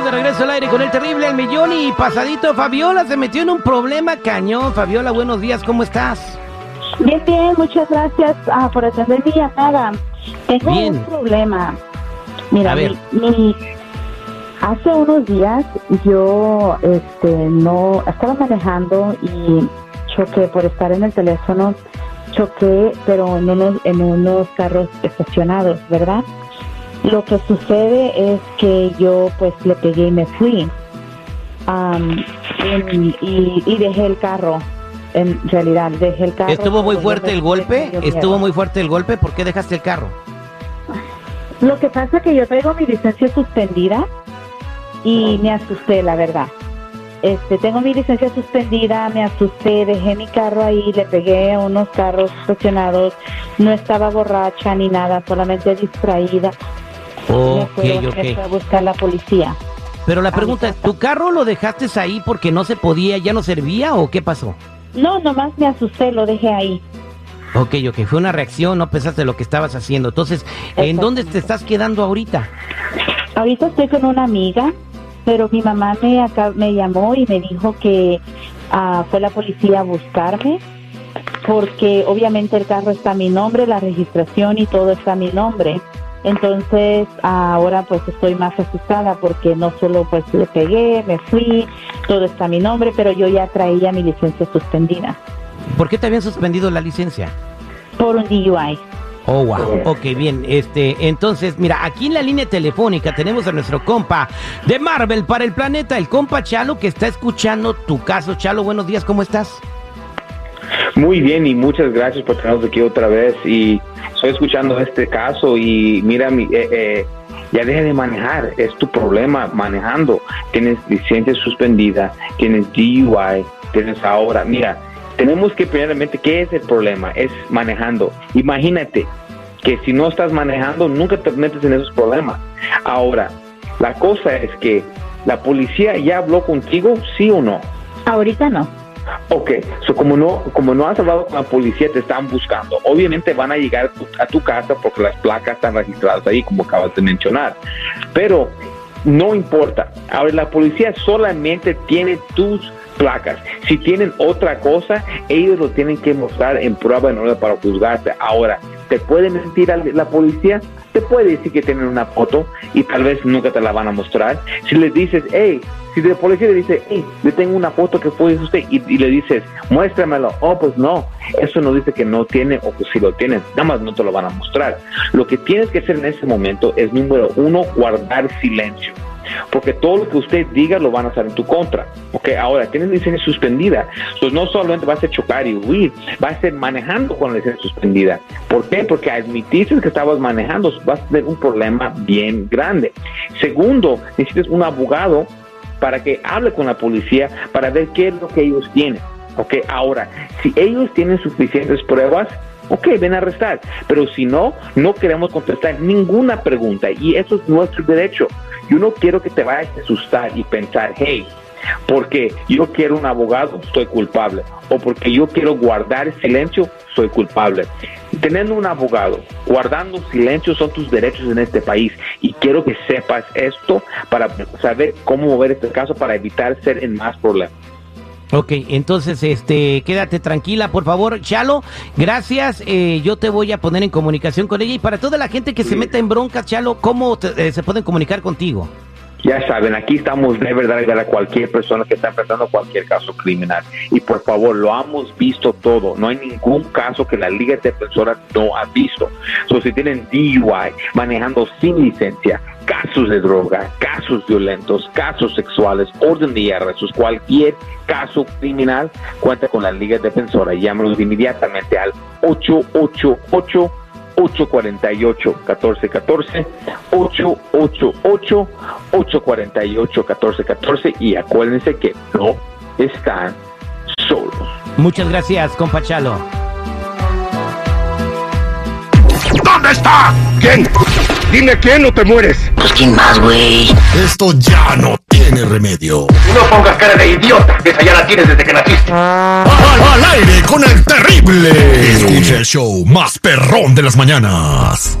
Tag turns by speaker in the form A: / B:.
A: Estamos de regreso al aire con el terrible El Millón y pasadito Fabiola se metió en un problema cañón. Fabiola, buenos días, ¿cómo estás?
B: Bien, bien, muchas gracias ah, por atender mi llamada. Tengo
A: Bien.
B: un problema. Mira,
A: A ver.
B: mi- mi- hace unos días yo este, no estaba manejando y choqué por estar en el teléfono. Choqué, pero en unos, en unos carros estacionados, ¿verdad? Lo que sucede es que yo pues le pegué y me fui. En- y, y dejé el carro. En realidad, dejé el carro.
A: ¿Estuvo muy fuerte el golpe? ¿Estuvo muy fuerte el golpe? ¿Por qué dejaste el carro?
B: Lo que pasa es que yo traigo mi licencia suspendida y me asusté, la verdad. Este, tengo mi licencia suspendida, me asusté, dejé mi carro ahí, le pegué a unos carros estacionados, no estaba borracha ni nada, solamente distraída.
A: Ok,
B: me
A: ok.
B: a buscar la policía.
A: Pero la pregunta es, ¿tu carro lo dejaste ahí porque no se podía, ya no servía o qué pasó?
B: No, nomás me asusté, lo dejé ahí.
A: Ok, ok, fue una reacción, no pensaste lo que estabas haciendo. Entonces, ¿en dónde te estás quedando ahorita?
B: Ahorita estoy con una amiga, pero mi mamá me, acá, me llamó y me dijo que ah, fue la policía a buscarme, porque obviamente el carro está a mi nombre, la registración y todo está a mi nombre. Entonces ahora pues estoy más asustada porque no solo pues le pegué, me fui, todo está a mi nombre, pero yo ya traía mi licencia suspendida
A: ¿Por qué te habían suspendido la licencia?
B: por un DUI.
A: Oh, wow. Ok, bien. Este, entonces, mira, aquí en la línea telefónica tenemos a nuestro compa de Marvel para el planeta, el compa Chalo, que está escuchando tu caso. Chalo, buenos días, ¿cómo estás?
C: Muy bien y muchas gracias por tenernos aquí otra vez y estoy escuchando este caso y mira, mi, eh, eh, ya deja de manejar, es tu problema manejando, tienes licencia suspendida, tienes DUI, tienes ahora, mira, tenemos que primeramente, ¿qué es el problema? Es manejando. Imagínate que si no estás manejando, nunca te metes en esos problemas. Ahora, la cosa es que la policía ya habló contigo, sí o no.
B: Ahorita no.
C: Ok, so como no, como no has hablado con la policía, te están buscando. Obviamente van a llegar a tu, casa porque las placas están registradas ahí, como acabas de mencionar. Pero no importa. Ahora, la policía solamente tiene tus placas. Si tienen otra cosa, ellos lo tienen que mostrar en prueba en orden para juzgarte. Ahora, ¿te puede mentir la policía? Te puede decir que tienen una foto y tal vez nunca te la van a mostrar. Si les dices, hey, si la policía le dice, hey, yo tengo una foto que fue usted y, y le dices, muéstramelo, oh, pues no, eso no dice que no tiene o que sí lo tienen, nada más no te lo van a mostrar. Lo que tienes que hacer en ese momento es, número uno, guardar silencio. Porque todo lo que usted diga lo van a hacer en tu contra. Ok, ahora tienes licencia suspendida. Entonces no solamente vas a chocar y huir, vas a ser manejando con la licencia suspendida. ¿Por qué? Porque admitiste que estabas manejando, vas a tener un problema bien grande. Segundo, necesitas un abogado para que hable con la policía para ver qué es lo que ellos tienen. Ok, ahora, si ellos tienen suficientes pruebas, ok, ven a arrestar. Pero si no, no queremos contestar ninguna pregunta y eso es nuestro derecho. Yo no quiero que te vayas a asustar y pensar, hey, porque yo quiero un abogado, soy culpable. O porque yo quiero guardar silencio, soy culpable. Teniendo un abogado, guardando silencio son tus derechos en este país. Y quiero que sepas esto para saber cómo mover este caso para evitar ser en más problemas.
A: Ok, entonces, este, quédate tranquila, por favor. Chalo, gracias. eh, yo te voy a poner en comunicación con ella. Y para toda la gente que se meta en broncas, Chalo, ¿cómo te- eh, se pueden comunicar contigo?
C: Ya saben, aquí estamos de verdad ayudar a cualquier persona que está enfrentando cualquier caso criminal. Y por favor, lo hemos visto todo. No hay ningún caso que la Liga Defensora no ha visto. So, si tienen DUI, manejando sin licencia, casos de droga, casos violentos, casos sexuales, orden de arrestos, cualquier caso criminal, cuenta con la Liga Defensora. Llámenos inmediatamente al 888 848-1414, 888-848-1414 y acuérdense que no están solos.
A: Muchas gracias, compa Chalo.
D: ¿Dónde está? ¿Quién? Dime quién o te mueres.
E: Pues quién más, güey.
D: Esto ya no tiene remedio.
F: No pongas cara de idiota, que esa ya la tienes desde que naciste.
D: Al, al aire con el terrible. Escucha el show más perrón de las mañanas.